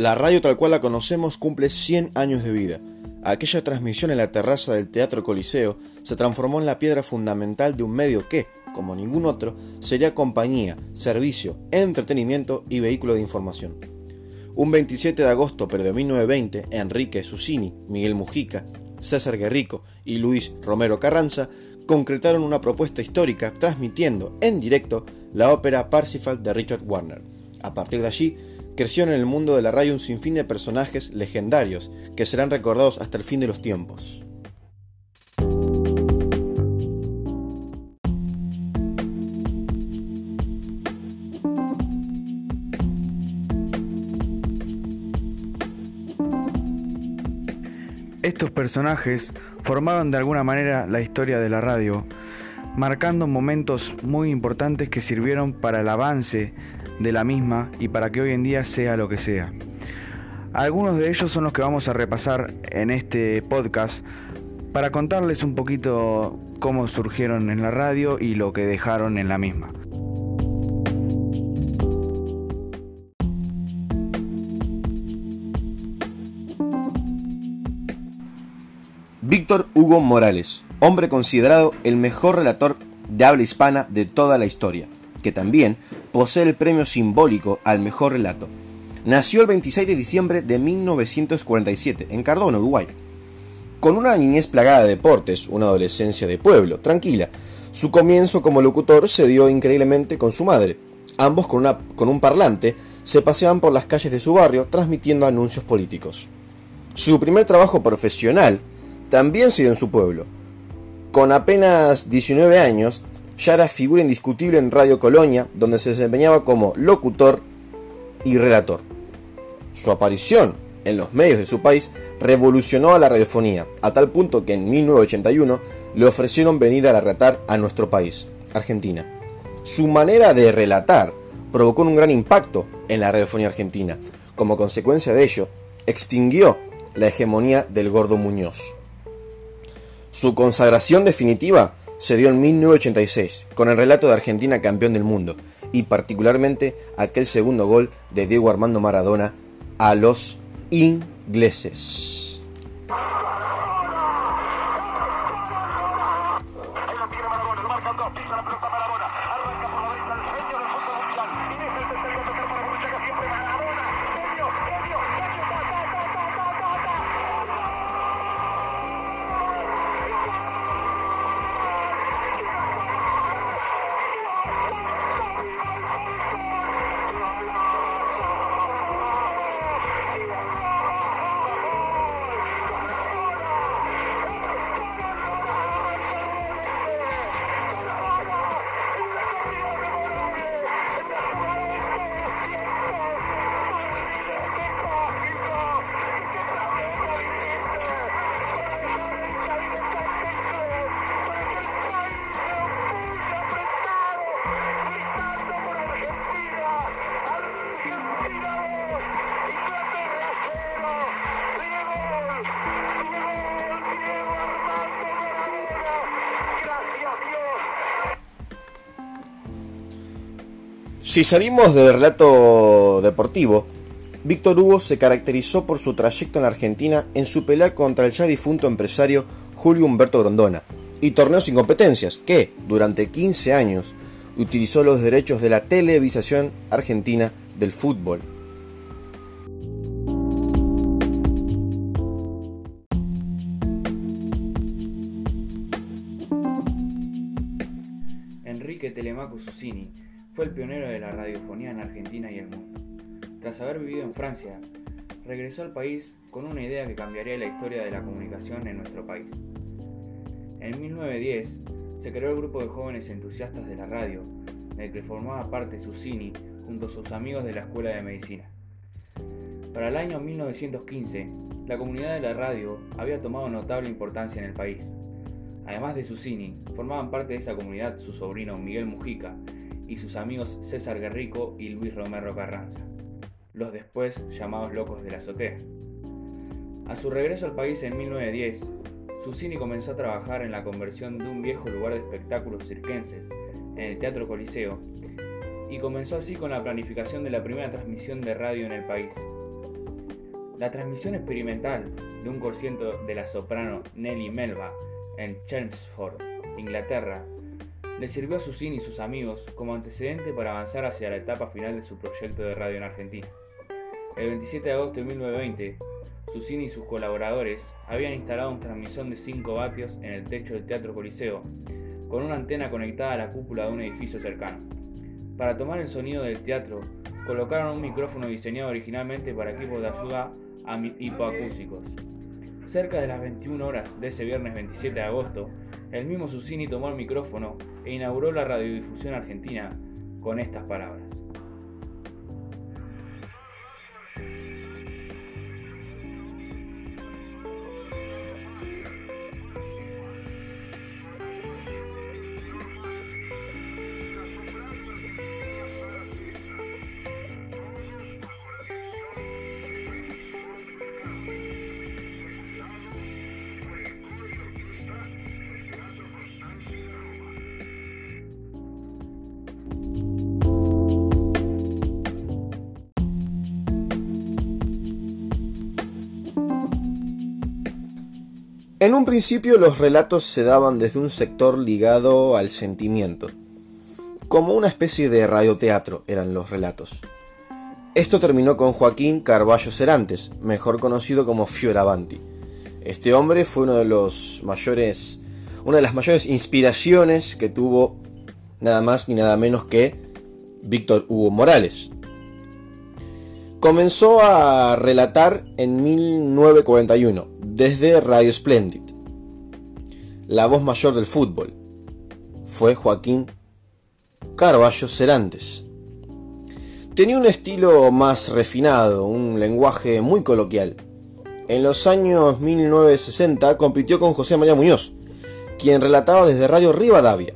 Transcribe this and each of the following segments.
La radio tal cual la conocemos cumple 100 años de vida. Aquella transmisión en la terraza del Teatro Coliseo se transformó en la piedra fundamental de un medio que, como ningún otro, sería compañía, servicio, entretenimiento y vehículo de información. Un 27 de agosto pero de 1920, Enrique Susini, Miguel Mujica, César Guerrico y Luis Romero Carranza concretaron una propuesta histórica transmitiendo en directo la ópera Parsifal de Richard Warner. A partir de allí, creció en el mundo de la radio un sinfín de personajes legendarios que serán recordados hasta el fin de los tiempos. Estos personajes formaron de alguna manera la historia de la radio, marcando momentos muy importantes que sirvieron para el avance de la misma y para que hoy en día sea lo que sea. Algunos de ellos son los que vamos a repasar en este podcast para contarles un poquito cómo surgieron en la radio y lo que dejaron en la misma. Víctor Hugo Morales, hombre considerado el mejor relator de habla hispana de toda la historia que también posee el premio simbólico al mejor relato. Nació el 26 de diciembre de 1947 en Cardona, Uruguay. Con una niñez plagada de deportes, una adolescencia de pueblo, tranquila, su comienzo como locutor se dio increíblemente con su madre. Ambos con, una, con un parlante se paseaban por las calles de su barrio transmitiendo anuncios políticos. Su primer trabajo profesional también se dio en su pueblo. Con apenas 19 años, ya era figura indiscutible en Radio Colonia, donde se desempeñaba como locutor y relator. Su aparición en los medios de su país revolucionó a la radiofonía, a tal punto que en 1981 le ofrecieron venir a relatar a nuestro país, Argentina. Su manera de relatar provocó un gran impacto en la radiofonía argentina. Como consecuencia de ello, extinguió la hegemonía del gordo Muñoz. Su consagración definitiva se dio en 1986, con el relato de Argentina campeón del mundo, y particularmente aquel segundo gol de Diego Armando Maradona a los ingleses. Si salimos del relato deportivo, Víctor Hugo se caracterizó por su trayecto en la Argentina en su pelea contra el ya difunto empresario Julio Humberto Grondona y torneos sin competencias que, durante 15 años, utilizó los derechos de la televisación argentina del fútbol. Pionero de la radiofonía en Argentina y el mundo. Tras haber vivido en Francia, regresó al país con una idea que cambiaría la historia de la comunicación en nuestro país. En 1910 se creó el grupo de jóvenes entusiastas de la radio, del que formaba parte Susini junto a sus amigos de la Escuela de Medicina. Para el año 1915, la comunidad de la radio había tomado notable importancia en el país. Además de Susini, formaban parte de esa comunidad su sobrino Miguel Mujica y sus amigos César Guerrico y Luis Romero Carranza, los después llamados Locos de la Azotea. A su regreso al país en 1910, Susini comenzó a trabajar en la conversión de un viejo lugar de espectáculos circenses en el Teatro Coliseo y comenzó así con la planificación de la primera transmisión de radio en el país. La transmisión experimental de un concierto de la soprano Nelly Melba en Chelmsford, Inglaterra, le sirvió a Susini y sus amigos como antecedente para avanzar hacia la etapa final de su proyecto de radio en Argentina. El 27 de agosto de 1920, Susini y sus colaboradores habían instalado una transmisión de 5 vatios en el techo del Teatro Coliseo, con una antena conectada a la cúpula de un edificio cercano. Para tomar el sonido del teatro, colocaron un micrófono diseñado originalmente para equipos de ayuda hipoacúsicos. Cerca de las 21 horas de ese viernes 27 de agosto, el mismo Susini tomó el micrófono e inauguró la radiodifusión argentina con estas palabras. Un principio los relatos se daban desde un sector ligado al sentimiento. Como una especie de radioteatro eran los relatos. Esto terminó con Joaquín Carballo Cerantes, mejor conocido como Fioravanti. Este hombre fue uno de los mayores, una de las mayores inspiraciones que tuvo nada más ni nada menos que Víctor Hugo Morales. Comenzó a relatar en 1941 desde Radio Splendid. La voz mayor del fútbol fue Joaquín Carballo Cerantes. Tenía un estilo más refinado, un lenguaje muy coloquial. En los años 1960 compitió con José María Muñoz, quien relataba desde Radio Rivadavia.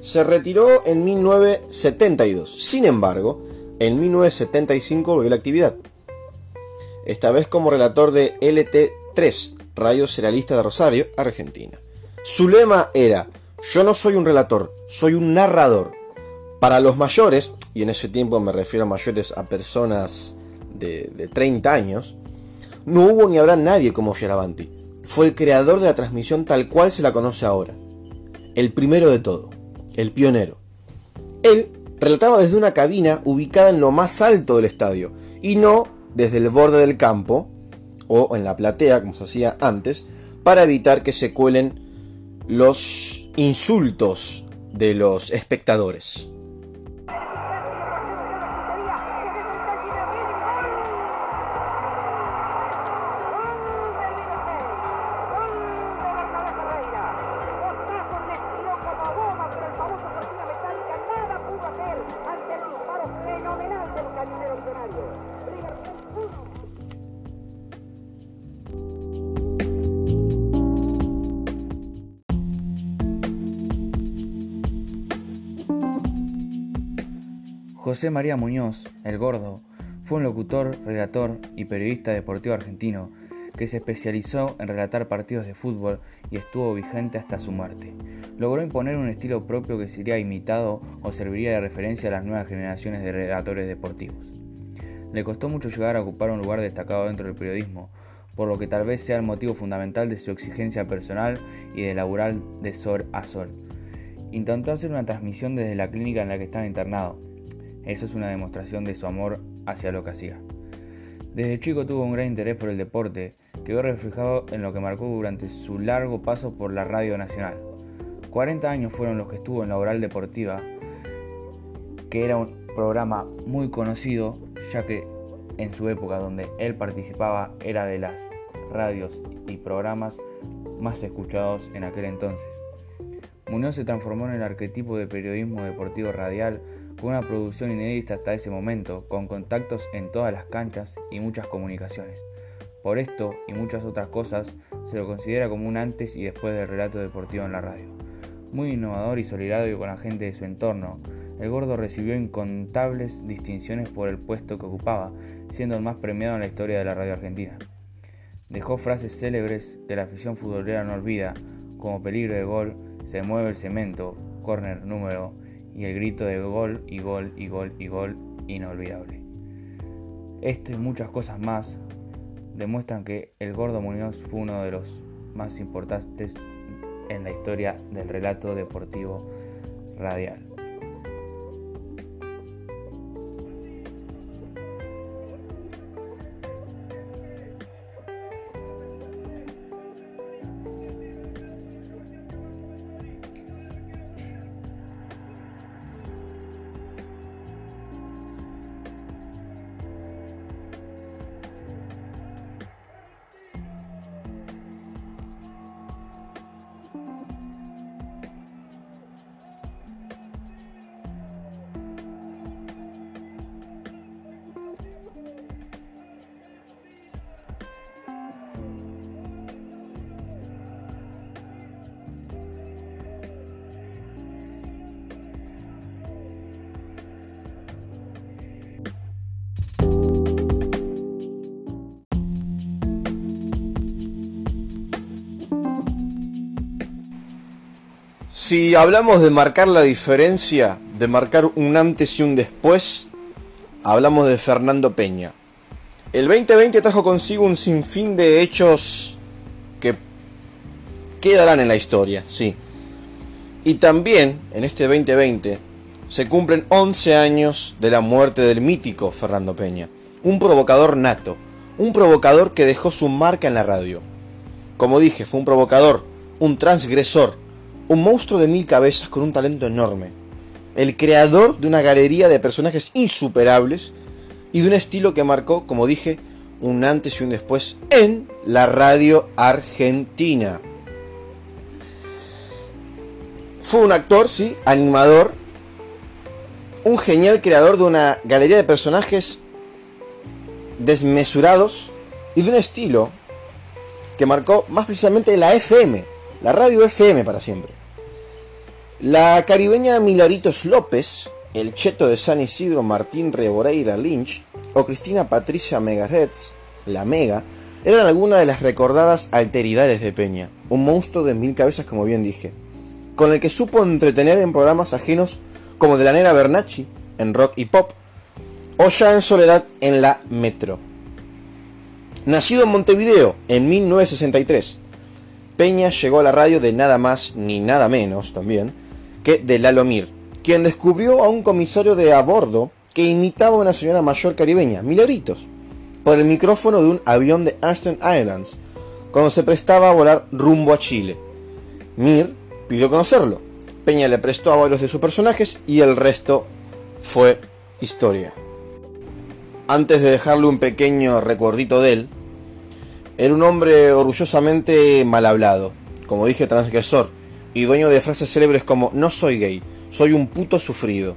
Se retiró en 1972. Sin embargo, en 1975 volvió a la actividad. Esta vez como relator de LT 3, Radio Serialista de Rosario, Argentina. Su lema era, yo no soy un relator, soy un narrador. Para los mayores, y en ese tiempo me refiero a mayores a personas de, de 30 años, no hubo ni habrá nadie como Fioravanti. Fue el creador de la transmisión tal cual se la conoce ahora. El primero de todo, el pionero. Él relataba desde una cabina ubicada en lo más alto del estadio y no desde el borde del campo, o en la platea, como se hacía antes, para evitar que se cuelen los insultos de los espectadores. José María Muñoz, el Gordo, fue un locutor, relator y periodista deportivo argentino que se especializó en relatar partidos de fútbol y estuvo vigente hasta su muerte. Logró imponer un estilo propio que sería imitado o serviría de referencia a las nuevas generaciones de relatores deportivos. Le costó mucho llegar a ocupar un lugar destacado dentro del periodismo, por lo que tal vez sea el motivo fundamental de su exigencia personal y de laboral de sol a sol. Intentó hacer una transmisión desde la clínica en la que estaba internado, eso es una demostración de su amor hacia lo que hacía. Desde chico tuvo un gran interés por el deporte, quedó reflejado en lo que marcó durante su largo paso por la Radio Nacional. 40 años fueron los que estuvo en la Oral Deportiva, que era un programa muy conocido, ya que en su época donde él participaba era de las radios y programas más escuchados en aquel entonces. Muñoz se transformó en el arquetipo de periodismo deportivo radial con una producción inédita hasta ese momento, con contactos en todas las canchas y muchas comunicaciones. Por esto y muchas otras cosas, se lo considera como un antes y después del relato deportivo en la radio. Muy innovador y solidario con la gente de su entorno, el gordo recibió incontables distinciones por el puesto que ocupaba, siendo el más premiado en la historia de la radio argentina. Dejó frases célebres que la afición futbolera no olvida, como peligro de gol, se mueve el cemento, corner número y el grito de gol y gol y gol y gol inolvidable. Esto y muchas cosas más demuestran que el Gordo Muñoz fue uno de los más importantes en la historia del relato deportivo radial. Si hablamos de marcar la diferencia, de marcar un antes y un después, hablamos de Fernando Peña. El 2020 trajo consigo un sinfín de hechos que quedarán en la historia, sí. Y también, en este 2020, se cumplen 11 años de la muerte del mítico Fernando Peña, un provocador nato, un provocador que dejó su marca en la radio. Como dije, fue un provocador, un transgresor, un monstruo de mil cabezas con un talento enorme, el creador de una galería de personajes insuperables y de un estilo que marcó, como dije, un antes y un después en la radio argentina. Fue un actor, sí, animador, un genial creador de una galería de personajes desmesurados y de un estilo que marcó más precisamente la FM, la radio FM para siempre. La caribeña Milaritos López, el cheto de San Isidro Martín Reboreira Lynch o Cristina Patricia Megaretz, la Mega, eran algunas de las recordadas alteridades de Peña, un monstruo de mil cabezas como bien dije, con el que supo entretener en programas ajenos como de la Nera Bernacci, en rock y pop, o ya en soledad en la Metro. Nacido en Montevideo en 1963, Peña llegó a la radio de nada más ni nada menos también que de Lalo Mir, quien descubrió a un comisario de a bordo que imitaba a una señora mayor caribeña, Milagritos, por el micrófono de un avión de Aston Islands, cuando se prestaba a volar rumbo a Chile. Mir pidió conocerlo. Peña le prestó a varios de sus personajes y el resto fue historia. Antes de dejarle un pequeño recuerdito de él, era un hombre orgullosamente mal hablado, como dije transgresor, y dueño de frases célebres como no soy gay, soy un puto sufrido.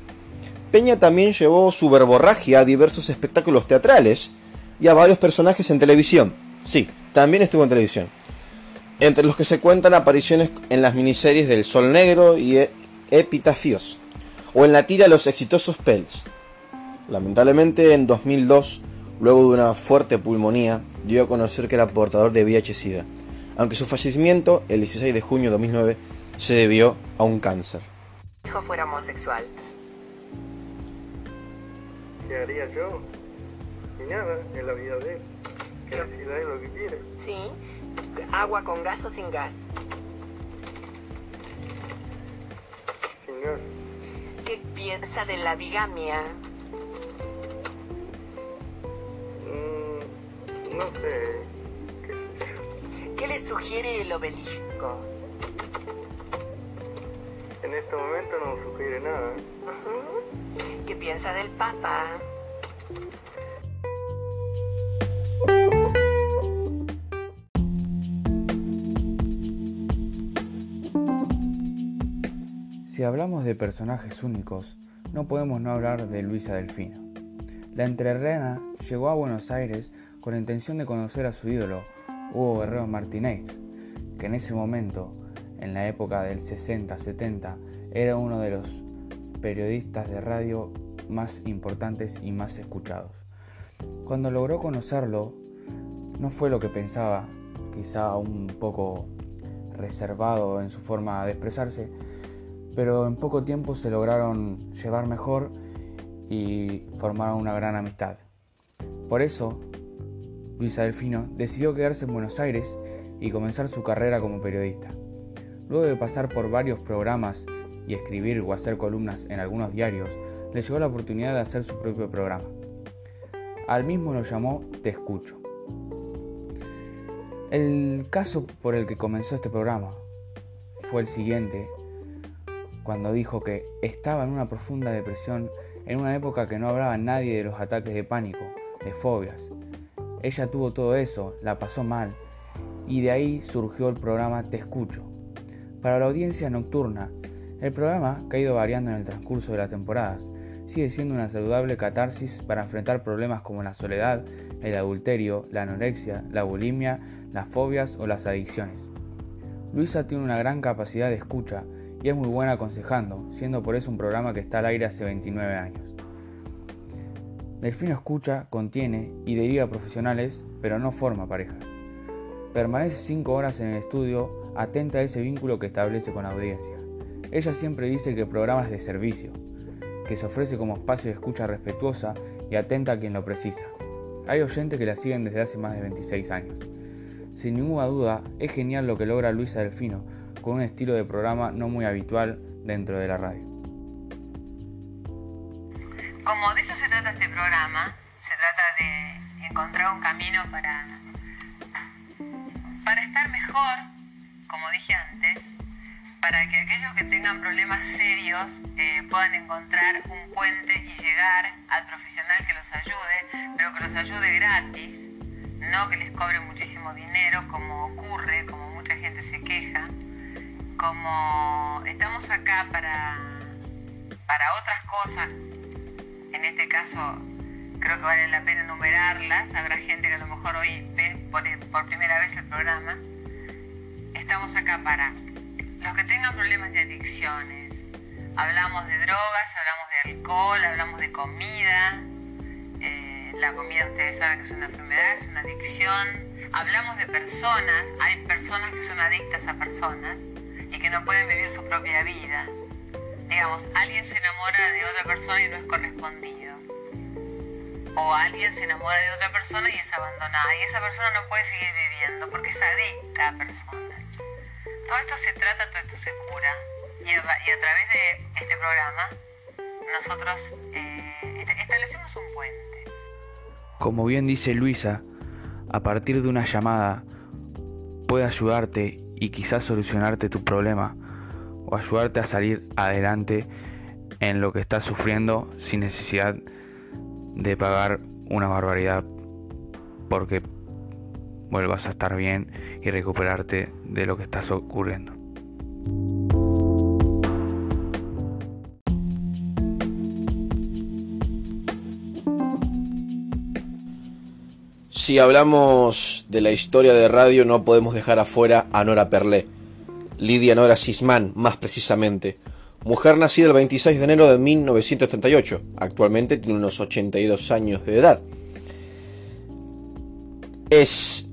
Peña también llevó su verborragia a diversos espectáculos teatrales y a varios personajes en televisión. Sí, también estuvo en televisión. Entre los que se cuentan apariciones en las miniseries del Sol Negro y e- Epitafios, o en la tira Los exitosos Pels. Lamentablemente en 2002 Luego de una fuerte pulmonía, dio a conocer que era portador de VIH-Sida, aunque su fallecimiento, el 16 de junio de 2009, se debió a un cáncer. hijo fuera homosexual. ¿Qué haría yo? Y nada, en la vida de él. Que decida lo que quiere. ¿Sí? ¿Agua con gas o sin gas? Sin gas. ¿Qué piensa de la bigamia? No sé. ¿Qué le sugiere el obelisco? En este momento no sugiere nada. ¿Qué piensa del Papa? Si hablamos de personajes únicos, no podemos no hablar de Luisa Delfino. La entrerrena llegó a Buenos Aires con la intención de conocer a su ídolo, Hugo Guerrero Martínez, que en ese momento, en la época del 60-70, era uno de los periodistas de radio más importantes y más escuchados. Cuando logró conocerlo, no fue lo que pensaba, quizá un poco reservado en su forma de expresarse, pero en poco tiempo se lograron llevar mejor y formaron una gran amistad. Por eso, Luisa Delfino decidió quedarse en Buenos Aires y comenzar su carrera como periodista. Luego de pasar por varios programas y escribir o hacer columnas en algunos diarios, le llegó la oportunidad de hacer su propio programa. Al mismo lo llamó Te Escucho. El caso por el que comenzó este programa fue el siguiente, cuando dijo que estaba en una profunda depresión en una época que no hablaba nadie de los ataques de pánico, de fobias. Ella tuvo todo eso, la pasó mal, y de ahí surgió el programa Te Escucho. Para la audiencia nocturna, el programa, ha ido variando en el transcurso de las temporadas, sigue siendo una saludable catarsis para enfrentar problemas como la soledad, el adulterio, la anorexia, la bulimia, las fobias o las adicciones. Luisa tiene una gran capacidad de escucha y es muy buena aconsejando, siendo por eso un programa que está al aire hace 29 años. Delfino escucha, contiene y deriva profesionales, pero no forma pareja. Permanece 5 horas en el estudio, atenta a ese vínculo que establece con la audiencia. Ella siempre dice que el programa es de servicio, que se ofrece como espacio de escucha respetuosa y atenta a quien lo precisa. Hay oyentes que la siguen desde hace más de 26 años. Sin ninguna duda, es genial lo que logra Luisa Delfino con un estilo de programa no muy habitual dentro de la radio. Como de eso se trata este programa, se trata de encontrar un camino para, para estar mejor, como dije antes, para que aquellos que tengan problemas serios eh, puedan encontrar un puente y llegar al profesional que los ayude, pero que los ayude gratis, no que les cobre muchísimo dinero como ocurre, como mucha gente se queja, como estamos acá para, para otras cosas, en este caso creo que vale la pena enumerarlas, habrá gente que a lo mejor hoy ve por, primera vez el programa, estamos acá para los que tengan problemas de adicciones. Hablamos de drogas, hablamos de alcohol, hablamos de comida. Eh, la comida ustedes saben que es una enfermedad, es una adicción. Hablamos de personas, hay personas que son adictas a personas y que no pueden vivir su propia vida. Digamos, alguien se enamora de otra persona y no es correspondido. O alguien se enamora de otra persona y es abandonada. Y esa persona no puede seguir viviendo porque es adicta a personas. Todo esto se trata, todo esto se cura. Y a, través de este programa nosotros eh, establecemos un puente. Como bien dice Luisa, a partir de una llamada puede ayudarte y quizás solucionarte tu problema o ayudarte a salir adelante en lo que estás sufriendo sin necesidad de pagar una barbaridad porque vuelvas a estar bien y recuperarte de lo que estás ocurriendo. Si hablamos de la historia de radio no podemos dejar afuera a Nora Perlé, Lidia Nora Sisman más precisamente, mujer nacida el 26 de enero de 1938, actualmente tiene unos 82 años de edad. Es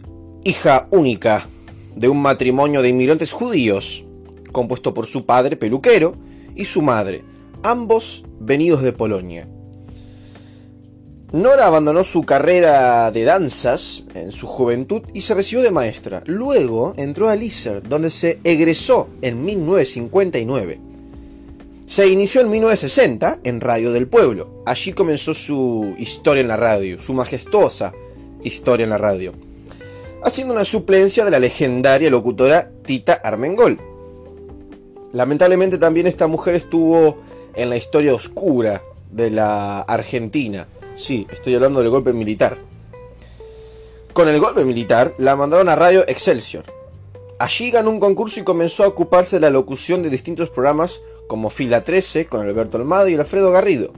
hija única de un matrimonio de inmigrantes judíos, compuesto por su padre peluquero y su madre, ambos venidos de Polonia. Nora abandonó su carrera de danzas en su juventud y se recibió de maestra. Luego entró a ISER, donde se egresó en 1959. Se inició en 1960 en Radio del Pueblo. Allí comenzó su historia en la radio, su majestuosa historia en la radio, haciendo una suplencia de la legendaria locutora Tita Armengol. Lamentablemente también esta mujer estuvo en la historia oscura de la Argentina Sí, estoy hablando del golpe militar. Con el golpe militar la mandaron a Radio Excelsior. Allí ganó un concurso y comenzó a ocuparse de la locución de distintos programas como Fila 13 con Alberto Almada y Alfredo Garrido,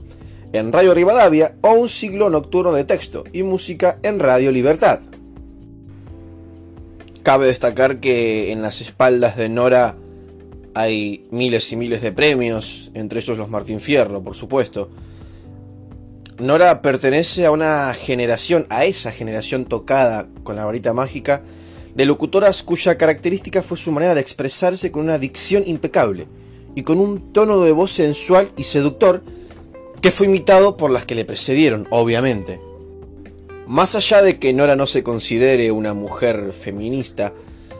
en Radio Rivadavia o un siglo nocturno de texto y música en Radio Libertad. Cabe destacar que en las espaldas de Nora hay miles y miles de premios, entre ellos los Martín Fierro, por supuesto, Nora pertenece a una generación, a esa generación tocada con la varita mágica, de locutoras cuya característica fue su manera de expresarse con una dicción impecable y con un tono de voz sensual y seductor que fue imitado por las que le precedieron, obviamente. Más allá de que Nora no se considere una mujer feminista,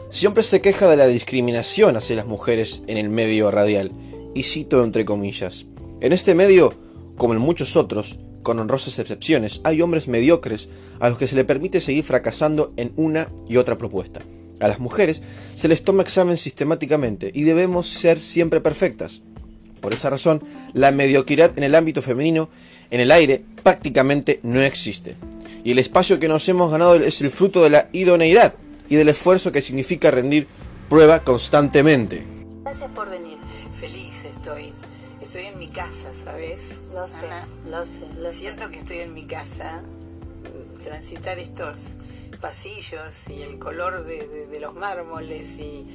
siempre se queja de la discriminación hacia las mujeres en el medio radial, y cito entre comillas. En este medio, como en muchos otros, con honrosas excepciones, hay hombres mediocres a los que se le permite seguir fracasando en una y otra propuesta. A las mujeres se les toma examen sistemáticamente y debemos ser siempre perfectas. Por esa razón, la mediocridad en el ámbito femenino, en el aire, prácticamente no existe y el espacio que nos hemos ganado es el fruto de la idoneidad y del esfuerzo que significa rendir prueba constantemente. Gracias por venir. Feliz estoy. Estoy en mi casa, ¿sabes? Lo sé, lo sé, lo Siento que estoy en mi casa. Transitar estos pasillos y el color de, los mármoles y,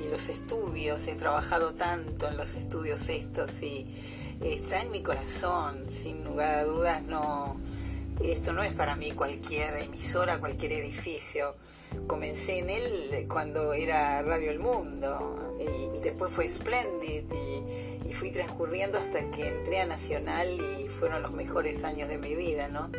y, los estudios. He trabajado tanto en los estudios estos y está en mi corazón. Sin lugar a dudas, no esto no es para mí cualquier emisora, cualquier edificio. Comencé en él cuando era Radio El Mundo y después fue Splendid y, fui transcurriendo hasta que entré a Nacional y fueron los mejores años de mi vida, ¿no?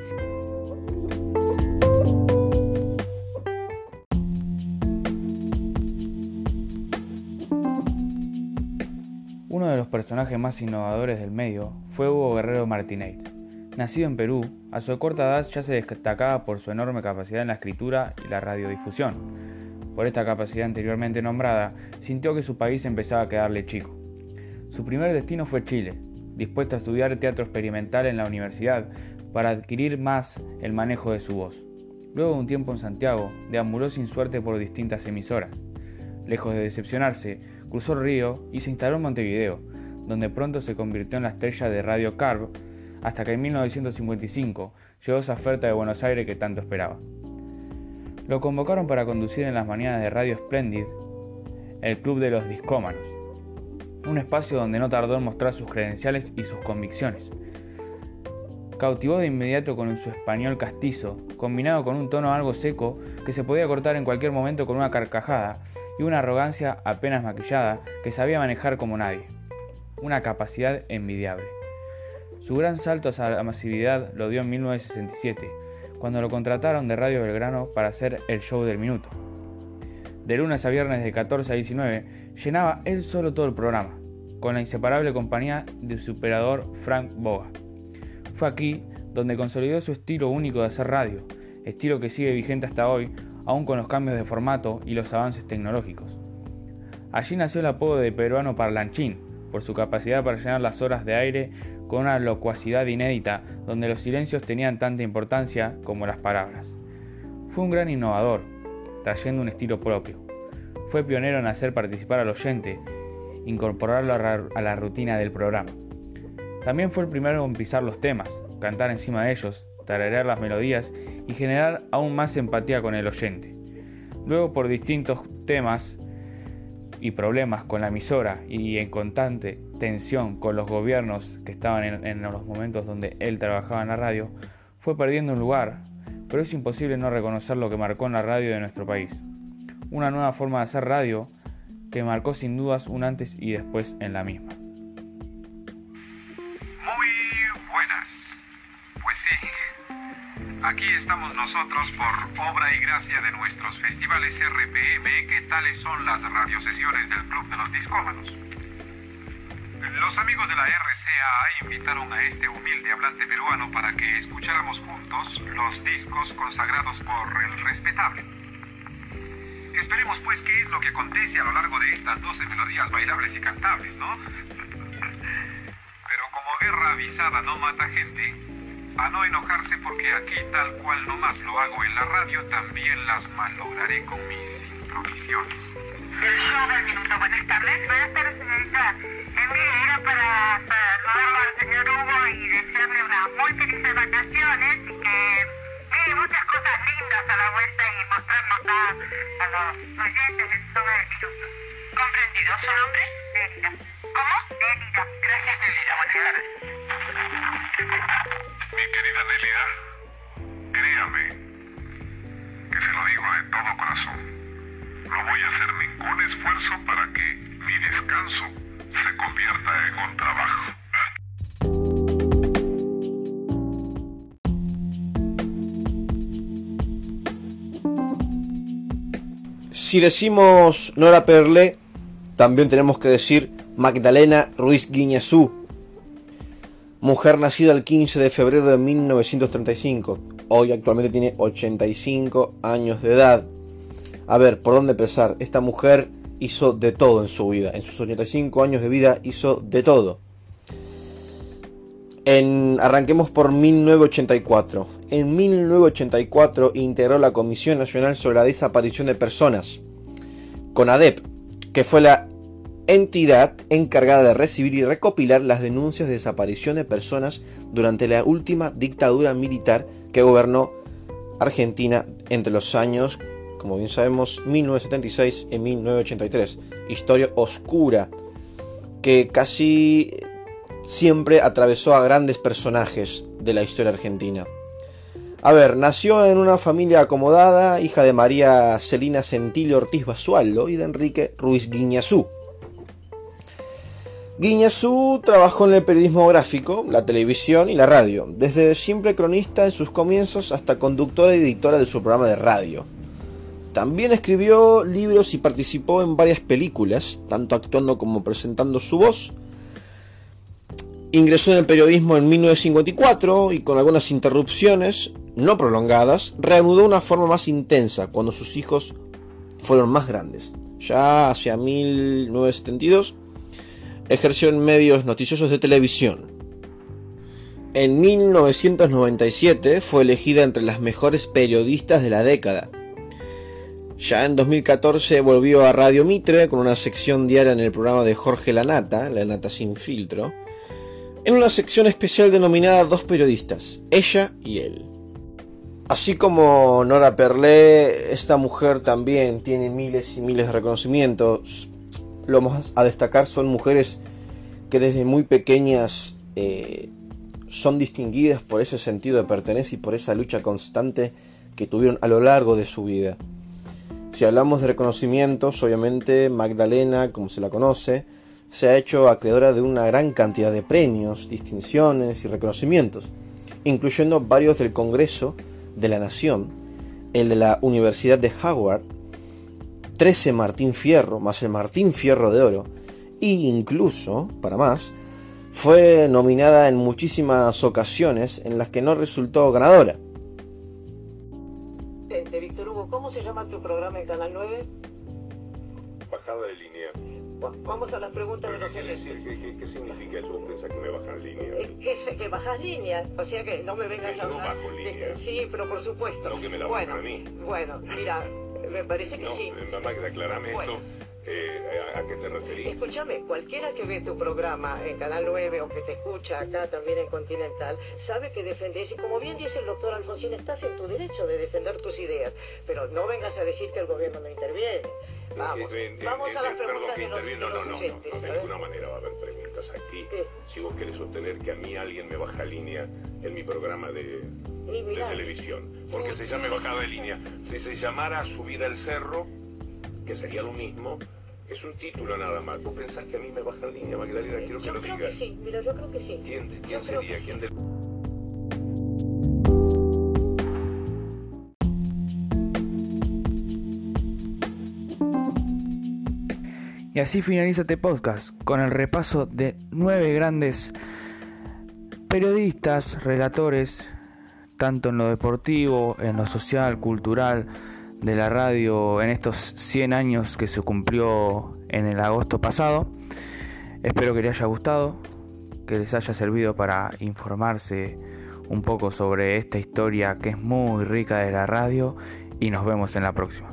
Uno de los personajes más innovadores del medio fue Hugo Guerrero Martinez Nacido en Perú, a su corta edad ya se destacaba por su enorme capacidad en la escritura y la radiodifusión. Por esta capacidad anteriormente nombrada, sintió que su país empezaba a quedarle chico. Su primer destino fue Chile, dispuesto a estudiar teatro experimental en la universidad para adquirir más el manejo de su voz. Luego de un tiempo en Santiago, deambuló sin suerte por distintas emisoras. Lejos de decepcionarse, cruzó el río y se instaló en Montevideo, donde pronto se convirtió en la estrella de Radio Carb hasta que en 1955 llegó esa oferta de Buenos Aires que tanto esperaba. Lo convocaron para conducir en las mañanas de Radio Splendid el Club de los Discómanos, un espacio donde no tardó en mostrar sus credenciales y sus convicciones. Cautivó de inmediato con su español castizo, combinado con un tono algo seco que se podía cortar en cualquier momento con una carcajada y una arrogancia apenas maquillada que sabía manejar como nadie. Una capacidad envidiable. Su gran salto a la masividad lo dio en 1967, cuando lo contrataron de Radio Belgrano para hacer el show del minuto. De lunes a viernes de 14 a 19 llenaba él solo todo el programa, con la inseparable compañía de su operador Frank Boga. Fue aquí donde consolidó su estilo único de hacer radio, estilo que sigue vigente hasta hoy, aún con los cambios de formato y los avances tecnológicos. Allí nació el apodo de peruano parlanchín, por su capacidad para llenar las horas de aire con una locuacidad inédita donde los silencios tenían tanta importancia como las palabras. Fue un gran innovador, trayendo un estilo propio. Fue pionero en hacer participar al oyente, incorporarlo a la rutina del programa. También fue el primero en pisar los temas, cantar encima de ellos, tararear las melodías y generar aún más empatía con el oyente. Luego por distintos temas y problemas con la emisora y en constante con los gobiernos que estaban en, los momentos donde él trabajaba en la radio, fue perdiendo un lugar, pero es imposible no reconocer lo que marcó en la radio de nuestro país. Una nueva forma de hacer radio que marcó sin dudas un antes y después en la misma. Aquí estamos nosotros por obra y gracia de nuestros festivales RPM, que tales son las radiosesiones del Club de los Discómanos. Los amigos de la RCA invitaron a este humilde hablante peruano para que escucháramos juntos los discos consagrados por el respetable. Esperemos pues qué es lo que acontece a lo largo de estas 12 melodías bailables y cantables, ¿no? Pero como guerra avisada no mata gente, a no enojarse porque aquí tal cual nomás lo hago en la radio, también las malograré con mis intromisiones. El show del minuto, buenas tardes. Buenas tardes, señorita. Envío era para saludar al señor Hugo y desearle unas muy felices vacaciones y que mire muchas cosas lindas a la vuelta y mostrarnos a, a los oyentes sobre el minuto. ¿Comprendido? ¿Su nombre? Elida. ¿Cómo? Elida. Gracias, Elida. Buenas tardes. Mi querida Nelida, créame que se lo digo de todo corazón. No voy a hacer ningún esfuerzo para que mi descanso se convierta en un trabajo. Si decimos Nora Perle, también tenemos que decir Magdalena Ruiz Guiñazú, mujer nacida el 15 de febrero de 1935. Hoy actualmente tiene 85 años de edad. A ver, ¿por dónde empezar? Esta mujer hizo de todo en su vida. En sus 85 años de vida hizo de todo. En, arranquemos por 1984. En 1984 integró la Comisión Nacional sobre la Desaparición de Personas, CONADEP, que fue la entidad encargada de recibir y recopilar las denuncias de desaparición de personas durante la última dictadura militar que gobernó Argentina entre los años, como bien sabemos, 1976 y 1983. Historia oscura que casi siempre atravesó a grandes personajes de la historia argentina. A ver, nació en una familia acomodada, hija de María Celina Centilio Ortiz Basualdo y de Enrique Ruiz Guiñazú. Guiñazú trabajó en el periodismo gráfico, la televisión y la radio, desde siempre cronista en sus comienzos hasta conductora y editora de su programa de radio. También escribió libros y participó en varias películas, tanto actuando como presentando su voz. Ingresó en el periodismo en 1954 y con algunas interrupciones, no prolongadas, reanudó una forma más intensa cuando sus hijos fueron más grandes. Ya hacia 1972 ejerció en medios noticiosos de televisión. En 1997 fue elegida entre las mejores periodistas de la década. Ya en 2014 volvió a Radio Mitre con una sección diaria en el programa de Jorge Lanata, La Nata sin filtro, en una sección especial denominada Dos periodistas, ella y él. Así como Nora Perlé, esta mujer también tiene miles y miles de reconocimientos. Lo más a destacar son mujeres que desde muy pequeñas eh, son distinguidas por ese sentido de pertenencia y por esa lucha constante que tuvieron a lo largo de su vida. Si hablamos de reconocimientos, obviamente Magdalena, como se la conoce, se ha hecho acreedora de una gran cantidad de premios, distinciones y reconocimientos, incluyendo varios del Congreso de la Nación, el de la Universidad de Howard, 13 Martín Fierro, más el Martín Fierro de Oro, e incluso, para más, fue nominada en muchísimas ocasiones en las que no resultó ganadora. ¿Cómo se llama tu programa en Canal 9? Bajada de línea. Vamos a las preguntas de los ¿Qué, oyentes. qué, qué, qué significa eso? ¿Vos pensás que me bajan línea? Eh, Que, que bajas línea, o sea que no me vengas a hablar. bajo de- línea. sí, pero por supuesto. No que me la bueno, a mí. bueno, mira, me parece que No, sí. eh, Magda, aclarame Bueno. esto. Eh, ¿a, a qué te referís? Escúchame, cualquiera que ve tu programa en Canal 9 o que te escucha acá también en Continental, sabe que defendés, y como bien dice el doctor Alfonsín, estás en tu derecho de defender tus ideas, pero no vengas a decir que el gobierno no interviene. Vamos, Eh, eh, vamos eh, a las eh, preguntas de los, de no, los no, no, oyentes. no, de ver. ninguna manera va a haber preguntas aquí. ¿Qué? Si vos querés sostener que a mí alguien me baja línea en mi programa de, de televisión, porque se llame bajada de línea. Si se llamara subir al cerro, que sería lo mismo, es un título nada más. ¿Vos pensás que a mí me bajan línea, Magdalena? Quiero que yo lo creo digas. que sí, mira, yo creo que sí. ¿Quién, Yo quién creo sería? ¿Quién sí. del... Y así finaliza este podcast con el repaso de nueve grandes periodistas, relatores, tanto en lo deportivo, en lo social, cultural, de la radio en estos 100 años que se cumplió en el agosto pasado. Espero que les haya gustado, que les haya servido para informarse un poco sobre esta historia que es muy rica de la radio y nos vemos en la próxima.